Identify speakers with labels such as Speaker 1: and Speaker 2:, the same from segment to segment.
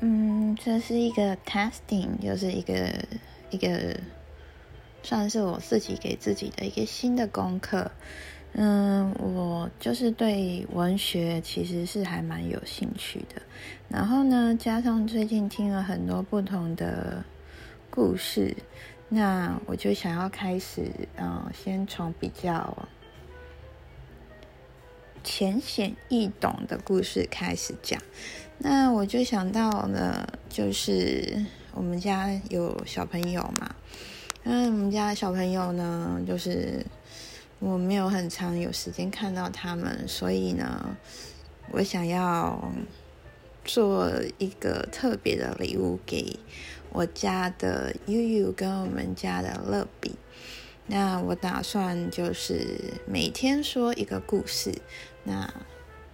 Speaker 1: 嗯，这是一个 testing，就是一个一个算是我自己给自己的一个新的功课。嗯，我就是对文学其实是还蛮有兴趣的。然后呢，加上最近听了很多不同的故事，那我就想要开始，嗯，先从比较浅显易懂的故事开始讲。那我就想到了，就是我们家有小朋友嘛，嗯，我们家小朋友呢，就是我没有很长有时间看到他们，所以呢，我想要做一个特别的礼物给我家的悠悠跟我们家的乐比。那我打算就是每天说一个故事。那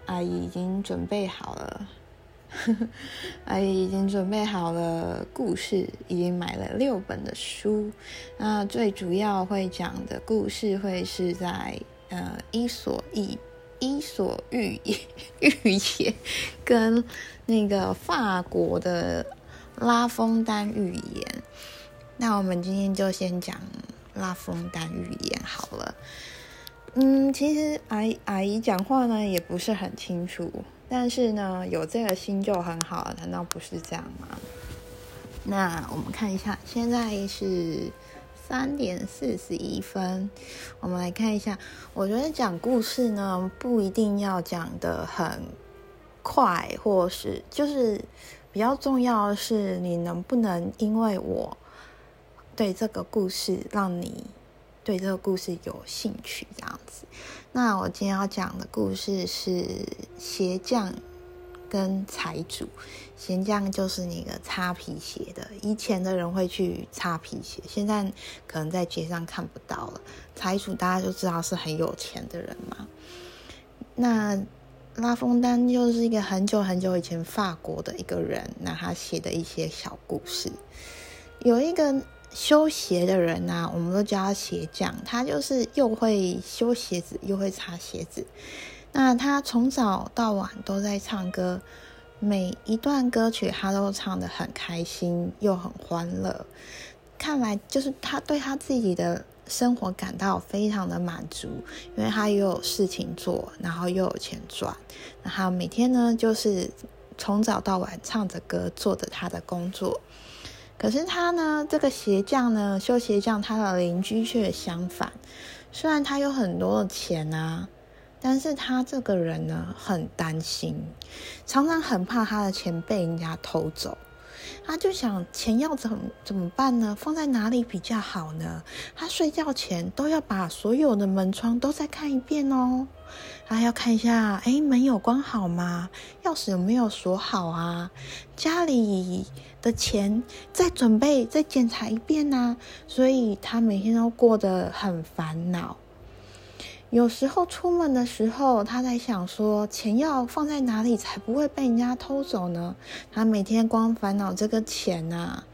Speaker 1: 阿姨已经准备好了。阿姨已经准备好了故事，已经买了六本的书。那最主要会讲的故事会是在呃《伊索寓伊索寓寓言》跟那个法国的拉封丹寓言。那我们今天就先讲拉风丹语言好了。嗯，其实阿阿姨讲话呢也不是很清楚。但是呢，有这个心就很好，难道不是这样吗？那我们看一下，现在是三点四十一分，我们来看一下。我觉得讲故事呢，不一定要讲的很快，或是就是比较重要的是，你能不能因为我对这个故事，让你对这个故事有兴趣，这样子。那我今天要讲的故事是鞋匠跟财主。鞋匠就是那个擦皮鞋的，以前的人会去擦皮鞋，现在可能在街上看不到了。财主大家就知道是很有钱的人嘛。那拉封丹就是一个很久很久以前法国的一个人，那他写的一些小故事，有一个。修鞋的人呐，我们都叫他鞋匠。他就是又会修鞋子，又会擦鞋子。那他从早到晚都在唱歌，每一段歌曲他都唱得很开心，又很欢乐。看来就是他对他自己的生活感到非常的满足，因为他又有事情做，然后又有钱赚。然后每天呢，就是从早到晚唱着歌，做着他的工作。可是他呢，这个鞋匠呢，修鞋匠，他的邻居却相反。虽然他有很多的钱啊，但是他这个人呢，很担心，常常很怕他的钱被人家偷走。他就想钱要怎怎么办呢？放在哪里比较好呢？他睡觉前都要把所有的门窗都再看一遍哦。他要看一下，哎，门有关好吗？钥匙有没有锁好啊？家里的钱再准备再检查一遍呢。所以他每天都过得很烦恼。有时候出门的时候，他在想说，钱要放在哪里才不会被人家偷走呢？他每天光烦恼这个钱呐，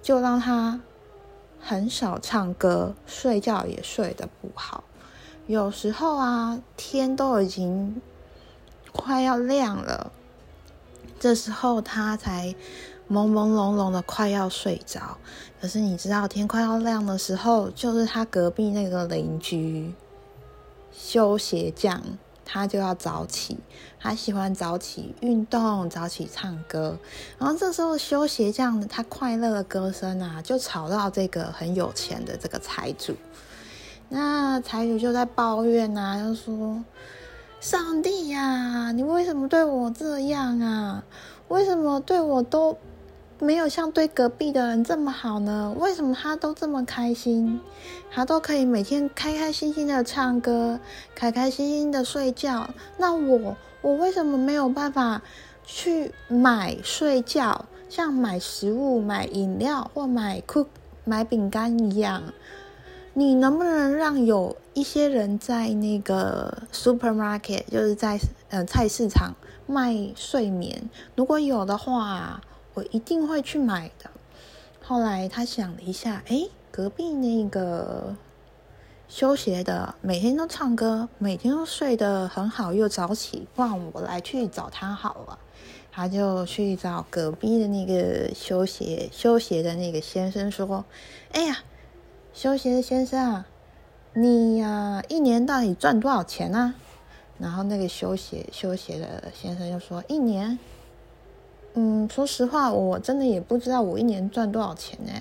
Speaker 1: 就让他很少唱歌，睡觉也睡得不好。有时候啊，天都已经快要亮了，这时候他才朦朦胧胧的快要睡着。可是你知道，天快要亮的时候，就是他隔壁那个邻居。修鞋匠，他就要早起，他喜欢早起运动，早起唱歌。然后这时候修鞋匠他快乐的歌声啊，就吵到这个很有钱的这个财主。那财主就在抱怨啊，就说：“上帝呀，你为什么对我这样啊？为什么对我都？”没有像对隔壁的人这么好呢？为什么他都这么开心？他都可以每天开开心心的唱歌，开开心心的睡觉。那我，我为什么没有办法去买睡觉，像买食物、买饮料或买 cook 买饼干一样？你能不能让有一些人在那个 supermarket，就是在呃菜市场卖睡眠？如果有的话。我一定会去买的。后来他想了一下，哎，隔壁那个修鞋的每天都唱歌，每天都睡得很好，又早起，不然我来去找他好了。他就去找隔壁的那个修鞋修鞋的那个先生说：“哎呀，修鞋的先生啊，你呀一年到底赚多少钱呢？”然后那个修鞋修鞋的先生就说：“一年，嗯，说实话，我真的也不知道我一年赚多少钱呢。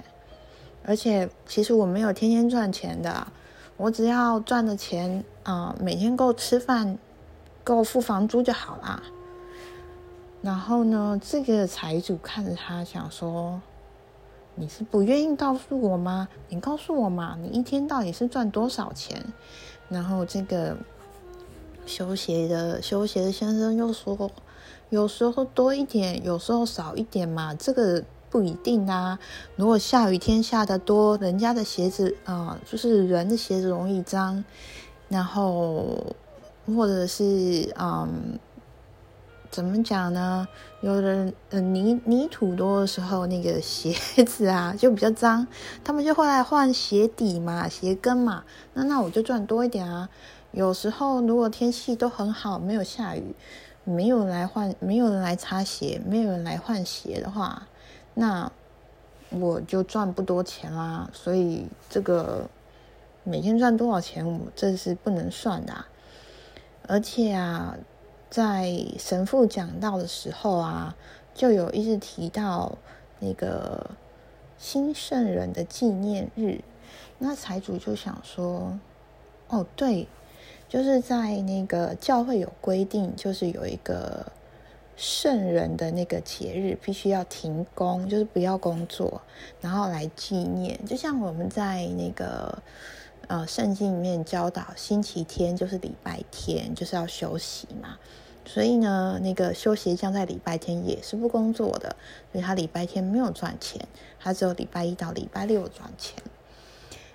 Speaker 1: 而且其实我没有天天赚钱的，我只要赚的钱啊，每天够吃饭，够付房租就好啦。”然后呢，这个财主看着他，想说：“你是不愿意告诉我吗？你告诉我嘛，你一天到底是赚多少钱？”然后这个修鞋的修鞋的先生又说：“有时候多一点，有时候少一点嘛，这个不一定啊。如果下雨天下的多，人家的鞋子啊，就是人的鞋子容易脏，然后或者是嗯。”怎么讲呢？有的呃泥泥土多的时候，那个鞋子啊 就比较脏，他们就会来换鞋底嘛、鞋跟嘛。那那我就赚多一点啊。有时候如果天气都很好，没有下雨，没有人来换，没有人来擦鞋，没有人来换鞋的话，那我就赚不多钱啦。所以这个每天赚多少钱，我这是不能算的。而且啊。在神父讲到的时候啊，就有一直提到那个新圣人的纪念日。那财主就想说：“哦，对，就是在那个教会有规定，就是有一个圣人的那个节日，必须要停工，就是不要工作，然后来纪念。就像我们在那个呃圣经里面教导，星期天就是礼拜天，就是要休息嘛。”所以呢，那个修鞋匠在礼拜天也是不工作的，所以他礼拜天没有赚钱，他只有礼拜一到礼拜六赚钱。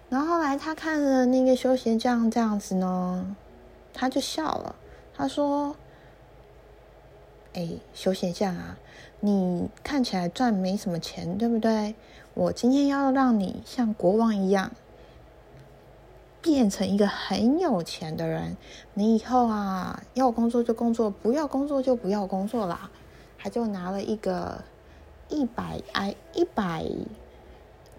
Speaker 1: 然后后来他看了那个修鞋匠这样子呢，他就笑了，他说：“哎，修鞋匠啊，你看起来赚没什么钱，对不对？我今天要让你像国王一样。”变成一个很有钱的人，你以后啊要工作就工作，不要工作就不要工作啦。他就拿了一个一百哎一百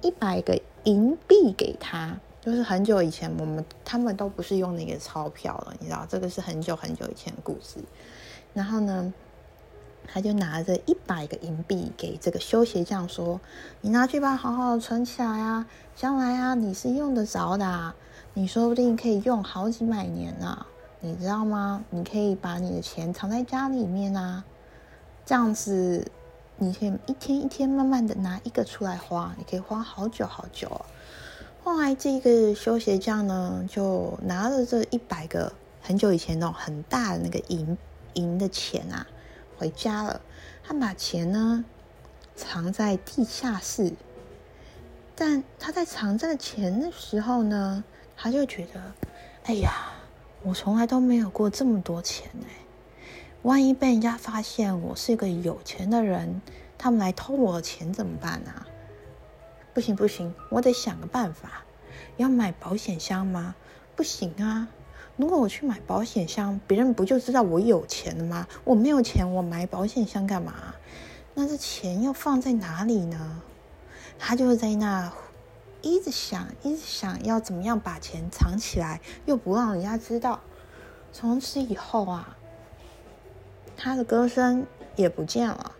Speaker 1: 一百个银币给他，就是很久以前我们他们都不是用那个钞票了，你知道这个是很久很久以前的故事。然后呢，他就拿着一百个银币给这个修鞋匠说：“你拿去吧，好好存起来啊，将来啊你是用得着的。”你说不定可以用好几百年呢，你知道吗？你可以把你的钱藏在家里面啊，这样子你可以一天一天慢慢的拿一个出来花，你可以花好久好久。后来这个修鞋匠呢，就拿着这一百个很久以前那种很大的那个银银的钱啊，回家了。他把钱呢藏在地下室，但他在藏这个钱的时候呢。他就觉得，哎呀，我从来都没有过这么多钱哎！万一被人家发现我是一个有钱的人，他们来偷我的钱怎么办啊？不行不行，我得想个办法。要买保险箱吗？不行啊！如果我去买保险箱，别人不就知道我有钱了吗？我没有钱，我买保险箱干嘛？那这钱要放在哪里呢？他就在那。一直想，一直想要怎么样把钱藏起来，又不让人家知道。从此以后啊，他的歌声也不见了。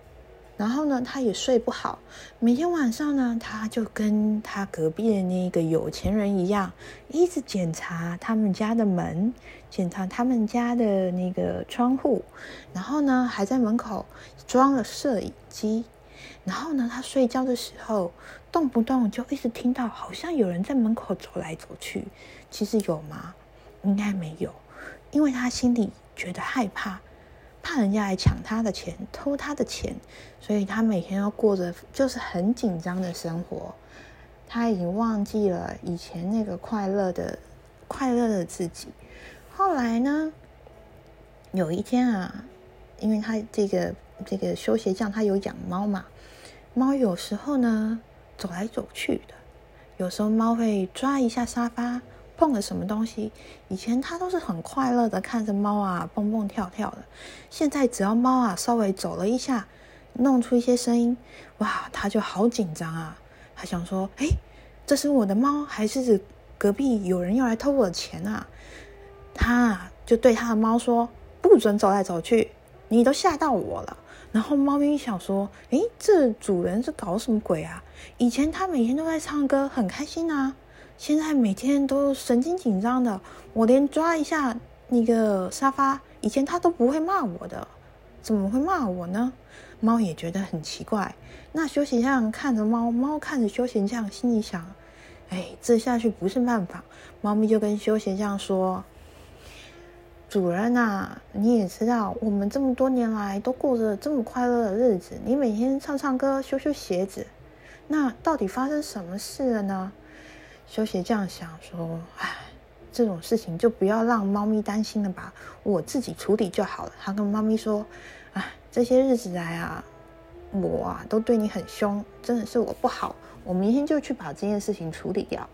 Speaker 1: 然后呢，他也睡不好。每天晚上呢，他就跟他隔壁的那个有钱人一样，一直检查他们家的门，检查他们家的那个窗户。然后呢，还在门口装了摄影机。然后呢，他睡觉的时候动不动就一直听到，好像有人在门口走来走去。其实有吗？应该没有，因为他心里觉得害怕，怕人家来抢他的钱、偷他的钱，所以他每天要过着就是很紧张的生活。他已经忘记了以前那个快乐的、快乐的自己。后来呢，有一天啊，因为他这个这个修鞋匠他有养猫嘛。猫有时候呢走来走去的，有时候猫会抓一下沙发，碰了什么东西。以前他都是很快乐的看着猫啊蹦蹦跳跳的，现在只要猫啊稍微走了一下，弄出一些声音，哇，他就好紧张啊。他想说，哎，这是我的猫，还是隔壁有人要来偷我的钱啊？他就对他的猫说，不准走来走去，你都吓到我了。然后猫咪想说：“诶，这主人是搞什么鬼啊？以前他每天都在唱歌，很开心啊，现在每天都神经紧张的。我连抓一下那个沙发，以前他都不会骂我的，怎么会骂我呢？”猫也觉得很奇怪。那休闲匠看着猫，猫看着休闲匠，心里想：“哎，这下去不是办法。”猫咪就跟休闲匠说。主人呐，你也知道，我们这么多年来都过着这么快乐的日子。你每天唱唱歌，修修鞋子，那到底发生什么事了呢？修鞋这样想说：“唉，这种事情就不要让猫咪担心了吧，我自己处理就好了。”他跟猫咪说：“唉，这些日子来啊，我啊都对你很凶，真的是我不好。我明天就去把这件事情处理掉。”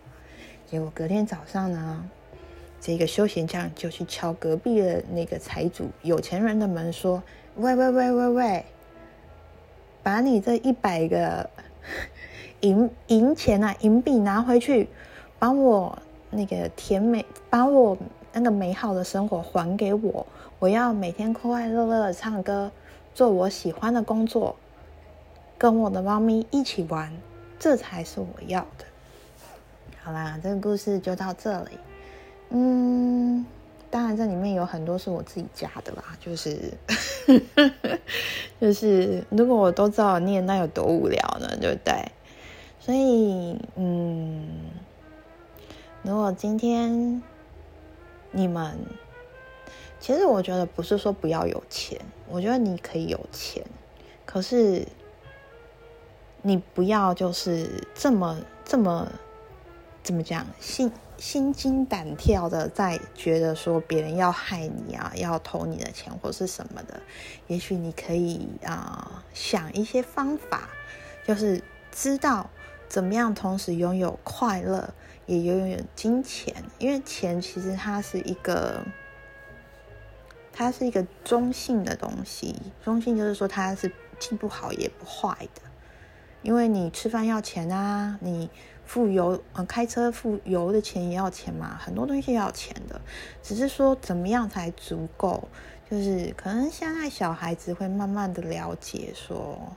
Speaker 1: 结果隔天早上呢？这个休闲匠就去敲隔壁的那个财主有钱人的门，说：“喂喂喂喂喂，把你这一百个银银钱啊，银币拿回去，帮我那个甜美，把我那个美好的生活还给我。我要每天快快乐乐的唱歌，做我喜欢的工作，跟我的猫咪一起玩，这才是我要的。”好啦，这个故事就到这里。嗯，当然这里面有很多是我自己加的啦，就是 就是，如果我都知道念，那有多无聊呢，对不对？所以，嗯，如果今天你们，其实我觉得不是说不要有钱，我觉得你可以有钱，可是你不要就是这么这么怎么讲心。心惊胆跳的，在觉得说别人要害你啊，要偷你的钱或是什么的，也许你可以啊想一些方法，就是知道怎么样同时拥有快乐，也拥有金钱，因为钱其实它是一个，它是一个中性的东西，中性就是说它是既不好也不坏的，因为你吃饭要钱啊，你。付油，呃，开车付油的钱也要钱嘛，很多东西要钱的，只是说怎么样才足够，就是可能现在小孩子会慢慢的了解说，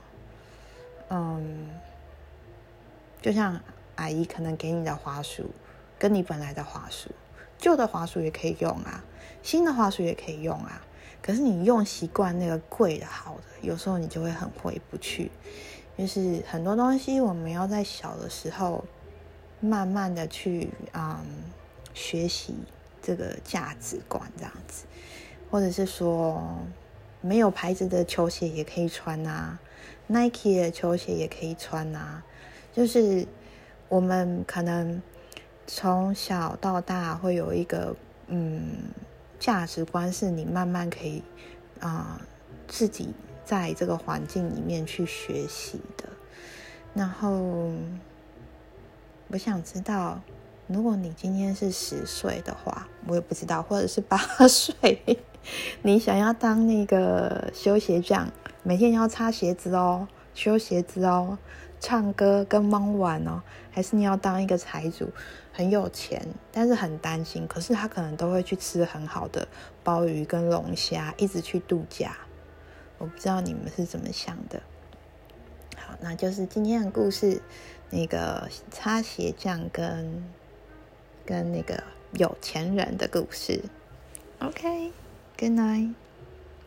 Speaker 1: 嗯，就像阿姨可能给你的花束，跟你本来的花束，旧的花束也可以用啊，新的花束也可以用啊，可是你用习惯那个贵的好的，有时候你就会很回不去，就是很多东西我们要在小的时候。慢慢的去嗯学习这个价值观这样子，或者是说没有牌子的球鞋也可以穿啊，Nike 的球鞋也可以穿啊，就是我们可能从小到大会有一个嗯价值观，是你慢慢可以啊自己在这个环境里面去学习的，然后。我想知道，如果你今天是十岁的话，我也不知道，或者是八 岁，你想要当那个修鞋匠，每天要擦鞋子哦，修鞋子哦，唱歌跟猫玩哦，还是你要当一个财主，很有钱，但是很担心，可是他可能都会去吃很好的鲍鱼跟龙虾，一直去度假。我不知道你们是怎么想的。好，那就是今天的故事。那个擦鞋匠跟跟那个有钱人的故事。OK，Good night。